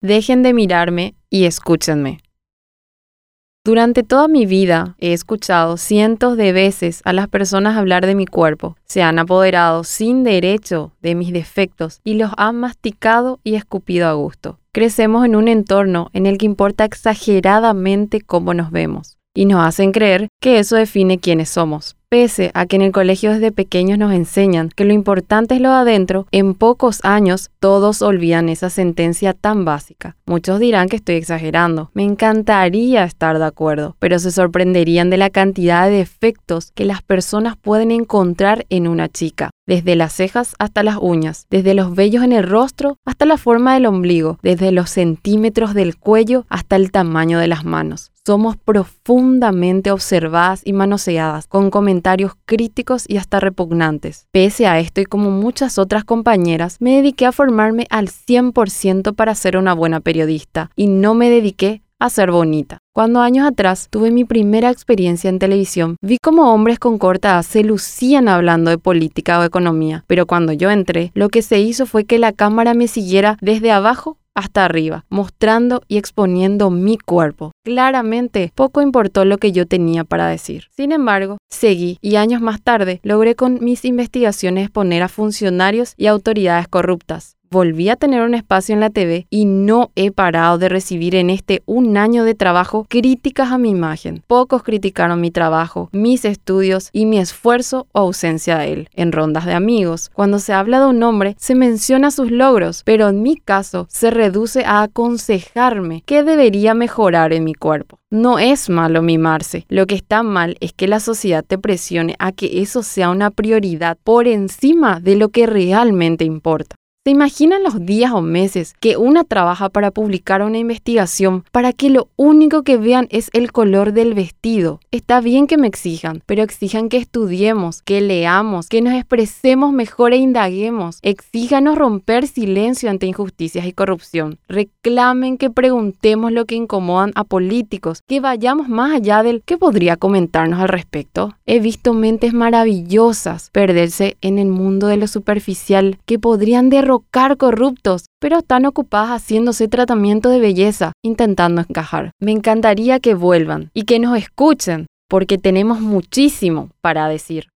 Dejen de mirarme y escúchenme. Durante toda mi vida he escuchado cientos de veces a las personas hablar de mi cuerpo. Se han apoderado sin derecho de mis defectos y los han masticado y escupido a gusto. Crecemos en un entorno en el que importa exageradamente cómo nos vemos y nos hacen creer que eso define quiénes somos. Pese a que en el colegio desde pequeños nos enseñan que lo importante es lo de adentro, en pocos años todos olvidan esa sentencia tan básica. Muchos dirán que estoy exagerando. Me encantaría estar de acuerdo, pero se sorprenderían de la cantidad de defectos que las personas pueden encontrar en una chica, desde las cejas hasta las uñas, desde los vellos en el rostro hasta la forma del ombligo, desde los centímetros del cuello hasta el tamaño de las manos. Somos profundamente observadas y manoseadas, con comentarios críticos y hasta repugnantes. Pese a esto y como muchas otras compañeras, me dediqué a formarme al 100% para ser una buena periodista y no me dediqué a ser bonita. Cuando años atrás tuve mi primera experiencia en televisión, vi como hombres con corta se lucían hablando de política o economía, pero cuando yo entré, lo que se hizo fue que la cámara me siguiera desde abajo hasta arriba, mostrando y exponiendo mi cuerpo. Claramente, poco importó lo que yo tenía para decir. Sin embargo, seguí y años más tarde logré con mis investigaciones exponer a funcionarios y autoridades corruptas, volví a tener un espacio en la TV y no he parado de recibir en este un año de trabajo críticas a mi imagen. Pocos criticaron mi trabajo, mis estudios y mi esfuerzo o ausencia de él. En rondas de amigos, cuando se habla de un hombre, se menciona sus logros, pero en mi caso se reduce a aconsejarme qué debería mejorar en mi cuerpo. No es malo mimarse, lo que está mal es que la sociedad te presione a que eso sea una prioridad por encima de lo que realmente importa. ¿Se imaginan los días o meses que una trabaja para publicar una investigación para que lo único que vean es el color del vestido? Está bien que me exijan, pero exijan que estudiemos, que leamos, que nos expresemos mejor e indaguemos. Exíjanos romper silencio ante injusticias y corrupción. Reclamen que preguntemos lo que incomodan a políticos, que vayamos más allá del que podría comentarnos al respecto. He visto mentes maravillosas perderse en el mundo de lo superficial que podrían derrotar corruptos, pero están ocupadas haciéndose tratamiento de belleza, intentando encajar. Me encantaría que vuelvan y que nos escuchen, porque tenemos muchísimo para decir.